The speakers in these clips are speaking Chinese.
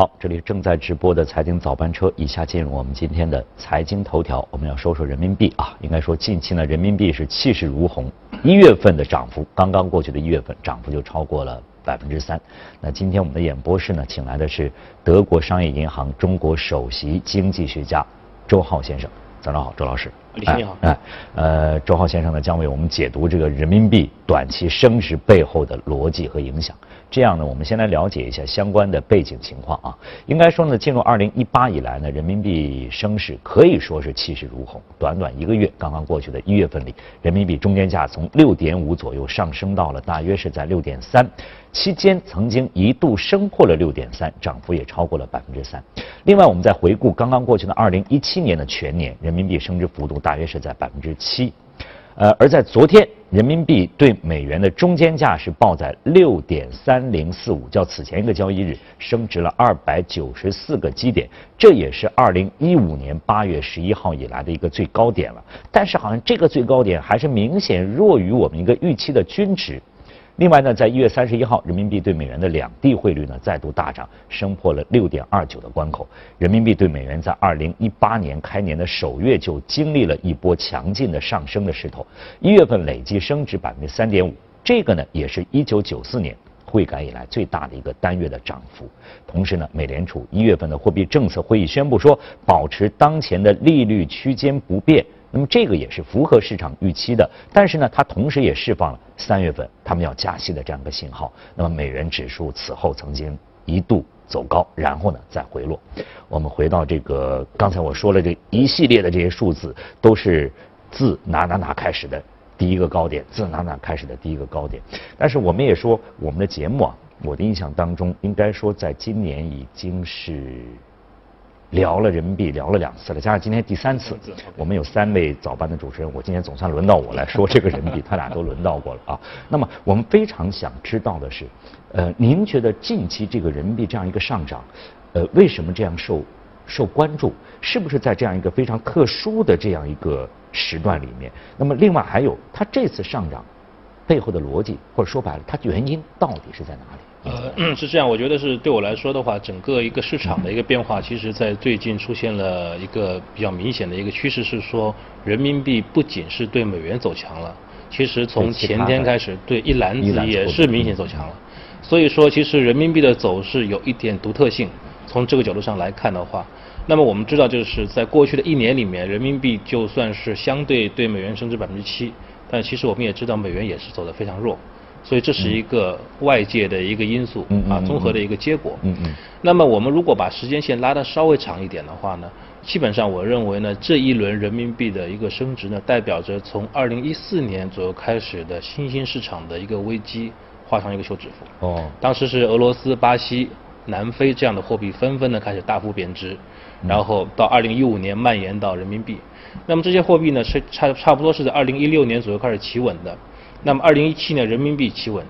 好，这里正在直播的财经早班车，以下进入我们今天的财经头条。我们要说说人民币啊，应该说近期呢，人民币是气势如虹。一月份的涨幅，刚刚过去的一月份涨幅就超过了百分之三。那今天我们的演播室呢，请来的是德国商业银行中国首席经济学家周浩先生。早上好，周老师。李先生好。哎，呃，周浩先生呢将为我们解读这个人民币短期升值背后的逻辑和影响。这样呢，我们先来了解一下相关的背景情况啊。应该说呢，进入二零一八以来呢，人民币升势可以说是气势如虹。短短一个月，刚刚过去的一月份里，人民币中间价从六点五左右上升到了大约是在六点三，期间曾经一度升破了六点三，涨幅也超过了百分之三。另外，我们再回顾刚刚过去的二零一七年的全年，人民币升值幅度大约是在百分之七。呃，而在昨天，人民币对美元的中间价是报在六点三零四五，较此前一个交易日升值了二百九十四个基点，这也是二零一五年八月十一号以来的一个最高点了。但是，好像这个最高点还是明显弱于我们一个预期的均值。另外呢，在一月三十一号，人民币对美元的两地汇率呢再度大涨，升破了六点二九的关口。人民币对美元在二零一八年开年的首月就经历了一波强劲的上升的势头，一月份累计升值百分之三点五，这个呢也是一九九四年汇改以来最大的一个单月的涨幅。同时呢，美联储一月份的货币政策会议宣布说，保持当前的利率区间不变。那么这个也是符合市场预期的，但是呢，它同时也释放了三月份他们要加息的这样一个信号。那么美元指数此后曾经一度走高，然后呢再回落。我们回到这个刚才我说了这一系列的这些数字，都是自哪哪哪开始的第一个高点，自哪哪开始的第一个高点。但是我们也说，我们的节目啊，我的印象当中，应该说在今年已经是。聊了人民币，聊了两次了，加上今天第三次，我们有三位早班的主持人，我今天总算轮到我来说这个人民币，他俩都轮到过了啊。那么我们非常想知道的是，呃，您觉得近期这个人民币这样一个上涨，呃，为什么这样受受关注？是不是在这样一个非常特殊的这样一个时段里面？那么另外还有，它这次上涨背后的逻辑，或者说白了，它原因到底是在哪里？呃，是这样，我觉得是对我来说的话，整个一个市场的一个变化，其实在最近出现了一个比较明显的一个趋势，是说人民币不仅是对美元走强了，其实从前天开始对一篮子也是明显走强了。所以说，其实人民币的走势有一点独特性。从这个角度上来看的话，那么我们知道，就是在过去的一年里面，人民币就算是相对对美元升值百分之七，但其实我们也知道，美元也是走得非常弱。所以这是一个外界的一个因素啊，综合的一个结果。嗯嗯。那么我们如果把时间线拉得稍微长一点的话呢，基本上我认为呢，这一轮人民币的一个升值呢，代表着从二零一四年左右开始的新兴市场的一个危机画上一个休止符。哦。当时是俄罗斯、巴西、南非这样的货币纷纷的开始大幅贬值，然后到二零一五年蔓延到人民币。那么这些货币呢，是差差不多是在二零一六年左右开始企稳的。那么，二零一七年人民币企稳，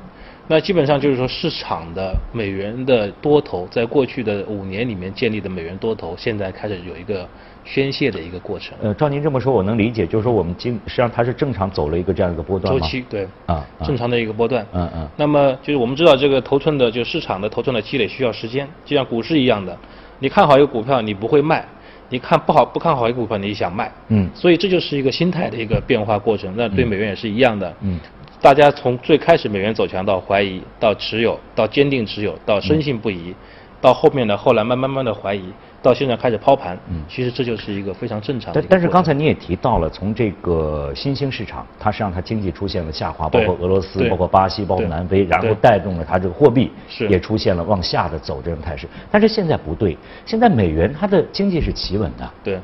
那基本上就是说，市场的美元的多头，在过去的五年里面建立的美元多头，现在开始有一个宣泄的一个过程。呃，照您这么说，我能理解，就是说我们今实际上它是正常走了一个这样一个波段周期对啊，正常的一个波段。嗯嗯。那么就是我们知道，这个头寸的就市场的头寸的积累需要时间，就像股市一样的，你看好一个股票，你不会卖。你看不好不看好一个股票，你想卖，嗯，所以这就是一个心态的一个变化过程。那对美元也是一样的，嗯，大家从最开始美元走强到怀疑，到持有，到坚定持有，到深信不疑，到后面呢，后来慢慢慢的怀疑。到现在开始抛盘，嗯，其实这就是一个非常正常的。但但是刚才你也提到了，从这个新兴市场，它实际上它经济出现了下滑，包括俄罗斯、包括巴西、包括南非，然后带动了它这个货币也出现了往下的走这种态势。但是现在不对，现在美元它的经济是企稳的，对，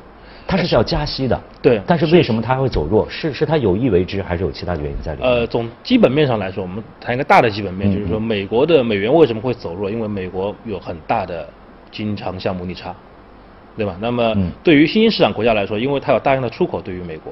它是要加息的，对。但是为什么它会走弱？是是它有意为之，还是有其他的原因在里面？呃，从基本面上来说，我们谈一个大的基本面，就是说美国的美元为什么会走弱？因为美国有很大的经常项目逆差。对吧？那么对于新兴市场国家来说，因为它有大量的出口，对于美国，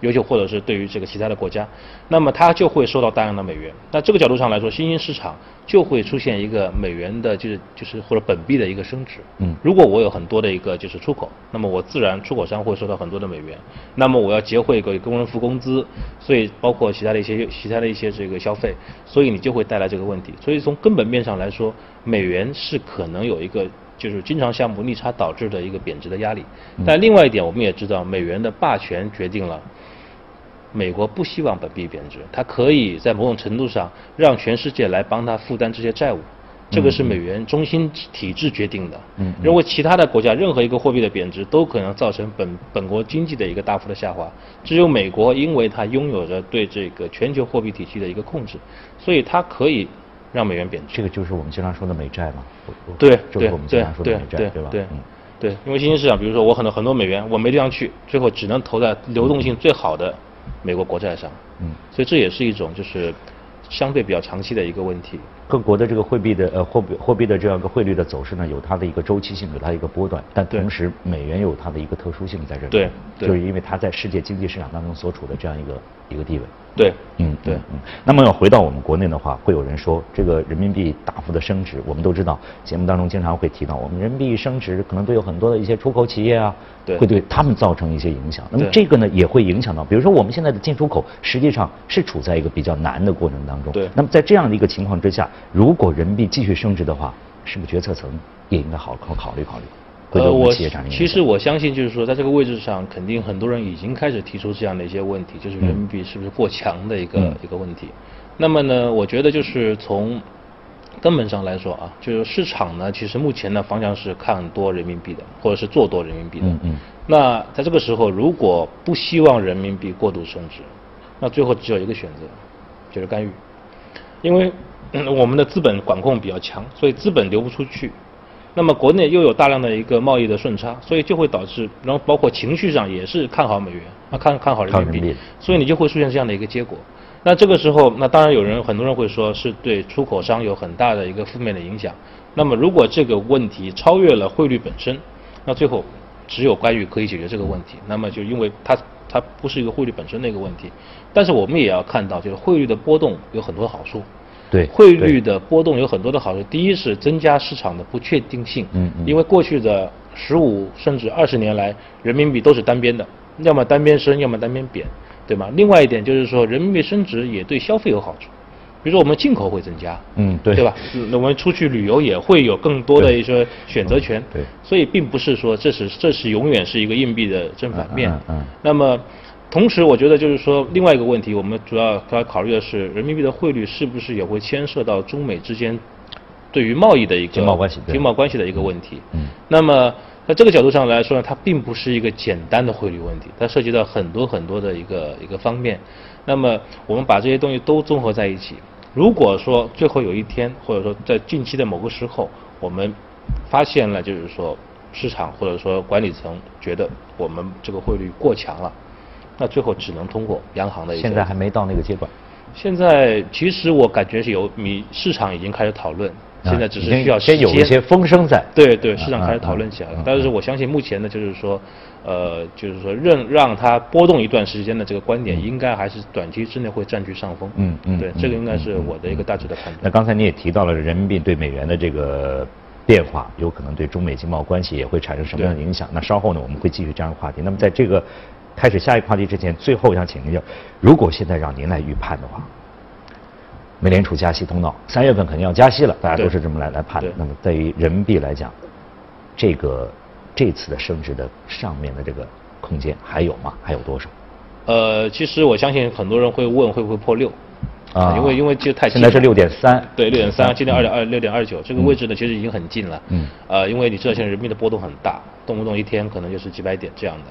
尤其或者是对于这个其他的国家，那么它就会收到大量的美元。那这个角度上来说，新兴市场就会出现一个美元的，就是就是或者本币的一个升值。嗯，如果我有很多的一个就是出口，那么我自然出口商会收到很多的美元。那么我要结汇给工人付工资，所以包括其他的一些其他的一些这个消费，所以你就会带来这个问题。所以从根本面上来说，美元是可能有一个。就是经常项目逆差导致的一个贬值的压力。但另外一点，我们也知道，美元的霸权决定了美国不希望本币贬值，它可以在某种程度上让全世界来帮它负担这些债务。这个是美元中心体制决定的。嗯，认为其他的国家任何一个货币的贬值都可能造成本本国经济的一个大幅的下滑。只有美国，因为它拥有着对这个全球货币体系的一个控制，所以它可以让美元贬值。这个就是我们经常说的美债嘛？对，就是我们经常说的美债，对吧？对，对，因为新兴市场，比如说我很多很多美元，我没地方去，最后只能投在流动性最好的美国国债上。嗯，所以这也是一种就是相对比较长期的一个问题。各国的这个货币的呃货币货币的这样一个汇率的走势呢，有它的一个周期性，有它一个波段，但同时美元有它的一个特殊性在这里，对，就是因为它在世界经济市场当中所处的这样一个一个地位。对，嗯，对，嗯。那么要回到我们国内的话，会有人说这个人民币大幅的升值，我们都知道，节目当中经常会提到，我们人民币升值可能对有很多的一些出口企业啊，对，会对他们造成一些影响。那么这个呢，也会影响到，比如说我们现在的进出口实际上是处在一个比较难的过程当中。对。那么在这样的一个情况之下，如果人民币继续升值的话，是不是决策层也应该好好考虑考虑？呃，我其实我相信，就是说，在这个位置上，肯定很多人已经开始提出这样的一些问题，就是人民币是不是过强的一个一个问题。那么呢，我觉得就是从根本上来说啊，就是市场呢，其实目前的方向是看多人民币的，或者是做多人民币的。嗯嗯。那在这个时候，如果不希望人民币过度升值，那最后只有一个选择，就是干预，因为我们的资本管控比较强，所以资本流不出去。那么国内又有大量的一个贸易的顺差，所以就会导致，然后包括情绪上也是看好美元，啊看看好人民币，所以你就会出现这样的一个结果。那这个时候，那当然有人很多人会说是对出口商有很大的一个负面的影响。那么如果这个问题超越了汇率本身，那最后只有干预可以解决这个问题。那么就因为它它不是一个汇率本身的一个问题，但是我们也要看到，就是汇率的波动有很多好处。对汇率的波动有很多的好处，第一是增加市场的不确定性，嗯嗯，因为过去的十五甚至二十年来，人民币都是单边的，要么单边升，要么单边贬，对吗？另外一点就是说，人民币升值也对消费有好处，比如说我们进口会增加，嗯对，对吧？那我们出去旅游也会有更多的一些选择权，对，所以并不是说这是这是永远是一个硬币的正反面，嗯，那么。同时，我觉得就是说，另外一个问题，我们主要要考虑的是人民币的汇率是不是也会牵涉到中美之间对于贸易的一个经贸关系、经贸关系的一个问题。嗯。那么，在这个角度上来说呢，它并不是一个简单的汇率问题，它涉及到很多很多的一个一个方面。那么，我们把这些东西都综合在一起，如果说最后有一天，或者说在近期的某个时候，我们发现了，就是说市场或者说管理层觉得我们这个汇率过强了。那最后只能通过央行的。现在还没到那个阶段。现在其实我感觉是有，米市场已经开始讨论，现在只是需要先有一些风声在。对对，市场开始讨论起来了。但是我相信目前呢，就是说，呃，就是说让让它波动一段时间的这个观点，应该还是短期之内会占据上风。嗯嗯。对，这个应该是我的一个大致的判断。那刚才你也提到了人民币对美元的这个变化，有可能对中美经贸关系也会产生什么样的影响？那稍后呢，我们会继续这样的话题。那么在这个。开始下一个话题之前，最后想请教，如果现在让您来预判的话，美联储加息通道三月份肯定要加息了，大家都是这么来来判的。那么对于人民币来讲，这个这次的升值的上面的这个空间还有吗？还有多少？呃，其实我相信很多人会问会不会破六啊？因为因为就太现在是六点三，对，六点三，今天二点二六点二九，这个位置呢其实已经很近了。嗯。呃，因为你知道现在人民币的波动很大，动不动一天可能就是几百点这样的。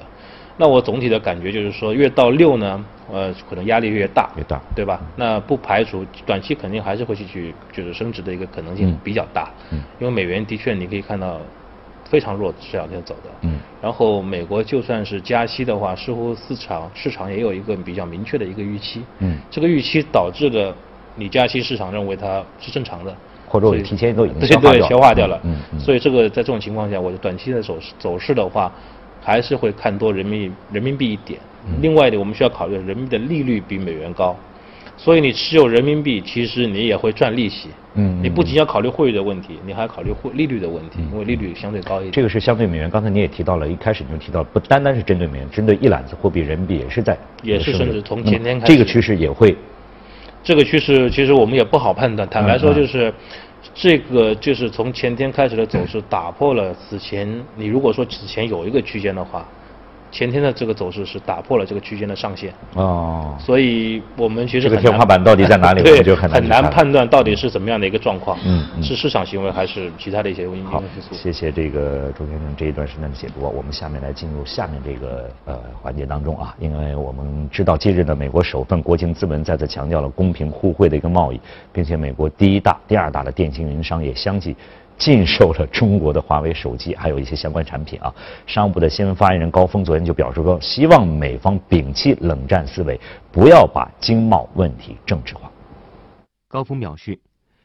那我总体的感觉就是说，越到六呢，呃，可能压力越大，越大，对吧？那不排除短期肯定还是会继续就是升值的一个可能性比较大，嗯，因为美元的确你可以看到非常弱，这两天走的，嗯，然后美国就算是加息的话，似乎市场市场也有一个比较明确的一个预期，嗯，这个预期导致的你加息，市场认为它是正常的，或者提前都已经消化掉，消化掉了，嗯，所以这个在这种情况下，我的短期的走势走势的话。还是会看多人民人民币一点。另外一点，我们需要考虑人民币的利率比美元高，所以你持有人民币，其实你也会赚利息。嗯，你不仅要考虑汇率的问题，你还要考虑汇利率的问题，因为利率相对高一点。这个是相对美元。刚才你也提到了，一开始你就提到，不单单是针对美元，针对一揽子货币，人民币也是在也是甚至从前天开始。这个趋势也会。这个趋势其实我们也不好判断。坦白说，就是这个就是从前天开始的走势打破了此前，你如果说此前有一个区间的话。前天的这个走势是打破了这个区间的上限哦，所以我们其实这个天花板到底在哪里，对，就很难很难判断到底是怎么样的一个状况，嗯，是市场行为还是其他的一些因素。好，谢谢这个周先生这一段时间的解读。我们下面来进入下面这个呃环节当中啊，因为我们知道近日的，美国首份国情咨文再次强调了公平互惠的一个贸易，并且美国第一大、第二大的电信运营商也相继。禁售了中国的华为手机，还有一些相关产品啊。商务部的新闻发言人高峰昨天就表示说，希望美方摒弃冷战思维，不要把经贸问题政治化。高峰表示，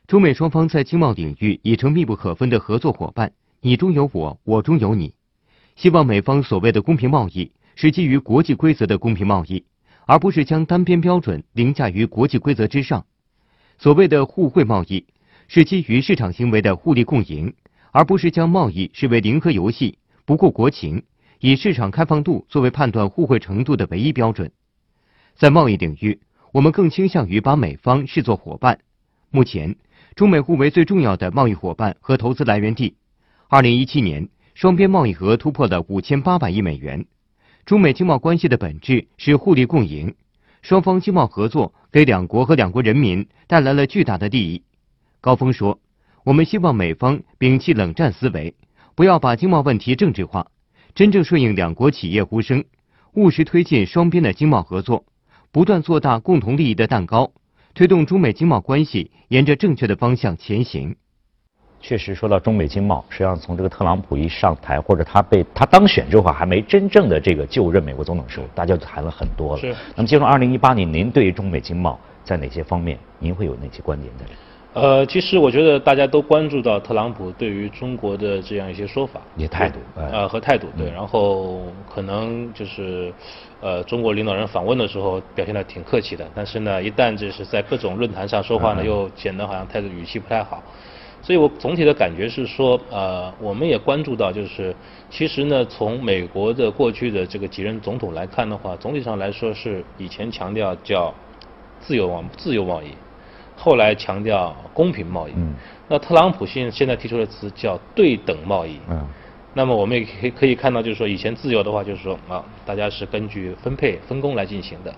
中美双方在经贸领域已成密不可分的合作伙伴，你中有我，我中有你。希望美方所谓的公平贸易是基于国际规则的公平贸易，而不是将单边标准凌驾于国际规则之上。所谓的互惠贸易。是基于市场行为的互利共赢，而不是将贸易视为零和游戏，不顾国情，以市场开放度作为判断互惠程度的唯一标准。在贸易领域，我们更倾向于把美方视作伙伴。目前，中美互为最重要的贸易伙伴和投资来源地。二零一七年，双边贸易额突破了五千八百亿美元。中美经贸关系的本质是互利共赢，双方经贸合作给两国和两国人民带来了巨大的利益。高峰说：“我们希望美方摒弃冷战思维，不要把经贸问题政治化，真正顺应两国企业呼声，务实推进双边的经贸合作，不断做大共同利益的蛋糕，推动中美经贸关系沿着正确的方向前行。”确实，说到中美经贸，实际上从这个特朗普一上台，或者他被他当选之后，还没真正的这个就任美国总统时候，大家就谈了很多了。是。那么进入二零一八年，您对于中美经贸在哪些方面，您会有哪些观点在里？呃，其实我觉得大家都关注到特朗普对于中国的这样一些说法、也态度，呃和态度对，然后可能就是，呃，中国领导人访问的时候表现的挺客气的，但是呢，一旦就是在各种论坛上说话呢，又显得好像态度语气不太好，所以我总体的感觉是说，呃，我们也关注到，就是其实呢，从美国的过去的这个几任总统来看的话，总体上来说是以前强调叫自由贸自由贸易。后来强调公平贸易，那特朗普现现在提出的词叫对等贸易。嗯，那么我们也可以可以看到，就是说以前自由的话，就是说啊，大家是根据分配分工来进行的。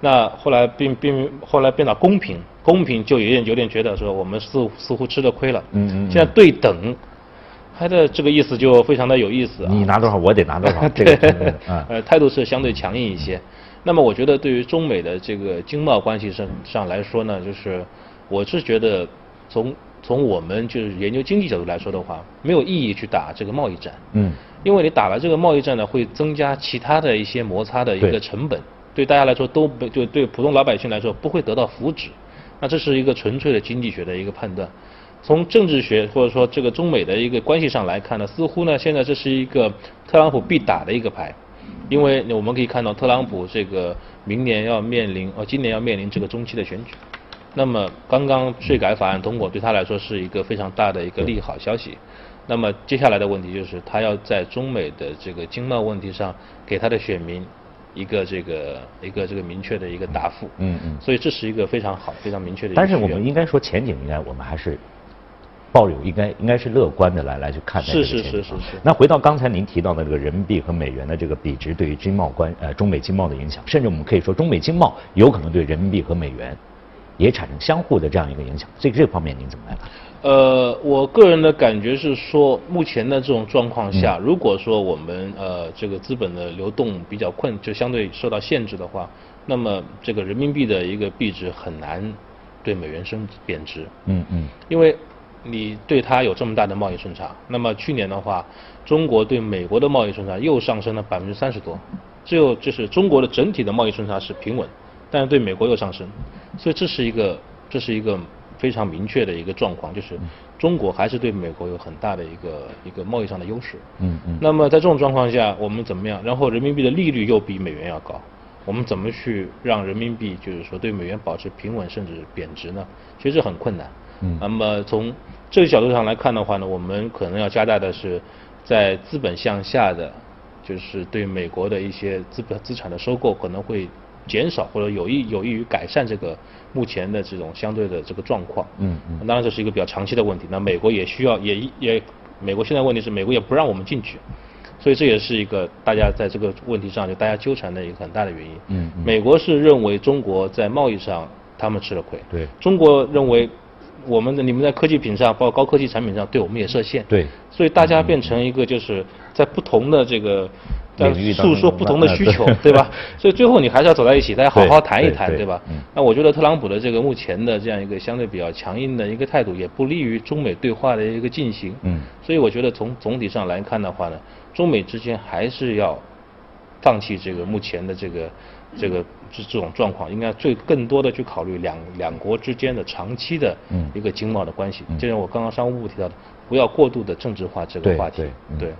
那后来变变后来变到公平，公平就有点有点觉得说我们似似乎吃了亏了。嗯嗯。现在对等，他的这个意思就非常的有意思。你拿多少，我得拿多少。这个呃态度是相对强硬一些。那么我觉得对于中美的这个经贸关系上上来说呢，就是我是觉得从从我们就是研究经济角度来说的话，没有意义去打这个贸易战。嗯。因为你打了这个贸易战呢，会增加其他的一些摩擦的一个成本，对大家来说都不就对普通老百姓来说不会得到福祉。那这是一个纯粹的经济学的一个判断。从政治学或者说这个中美的一个关系上来看呢，似乎呢现在这是一个特朗普必打的一个牌。因为我们可以看到，特朗普这个明年要面临，呃，今年要面临这个中期的选举。那么，刚刚税改法案通过，对他来说是一个非常大的一个利好消息。那么，接下来的问题就是，他要在中美的这个经贸问题上，给他的选民一个这个一个这个明确的一个答复。嗯嗯。所以，这是一个非常好、非常明确的。但是，我们应该说前景应该，我们还是。抱有应该应该是乐观的来来去看待这个是是是是是。那回到刚才您提到的这个人民币和美元的这个比值对于经贸关呃中美经贸的影响，甚至我们可以说中美经贸有可能对人民币和美元也产生相互的这样一个影响。这个这方面您怎么来看？呃，我个人的感觉是说，目前的这种状况下，如果说我们呃这个资本的流动比较困，就相对受到限制的话，那么这个人民币的一个币值很难对美元升贬值。嗯嗯。因为你对它有这么大的贸易顺差，那么去年的话，中国对美国的贸易顺差又上升了百分之三十多，只有就是中国的整体的贸易顺差是平稳，但是对美国又上升，所以这是一个这是一个非常明确的一个状况，就是中国还是对美国有很大的一个一个贸易上的优势。嗯嗯。那么在这种状况下，我们怎么样？然后人民币的利率又比美元要高，我们怎么去让人民币就是说对美元保持平稳甚至贬值呢？其实很困难。嗯。那么从这个角度上来看的话呢，我们可能要加大的是，在资本向下的，就是对美国的一些资本资产的收购可能会减少或者有益有益于改善这个目前的这种相对的这个状况。嗯嗯当然这是一个比较长期的问题。那美国也需要也也，美国现在问题是美国也不让我们进去，所以这也是一个大家在这个问题上就大家纠缠的一个很大的原因。嗯嗯美国是认为中国在贸易上他们吃了亏，对中国认为我们的你们在科技品上，包括高科技产品上对我们也设限。对所以大家变成一个就是在不同的这个。在领域诉说不同的需求呃，对吧？所以最后你还是要走在一起，大家好好谈一谈，对吧嗯？那我觉得特朗普的这个目前的这样一个相对比较强硬的一个态度，也不利于中美对话的一个进行。嗯所以我觉得从总体上来看的话呢，中美之间还是要放弃这个目前的这个这个这这种状况，应该最更多的去考虑两两国之间的长期的嗯一个经贸的关系。就像我刚刚商务部提到的，不要过度的政治化这个话题对。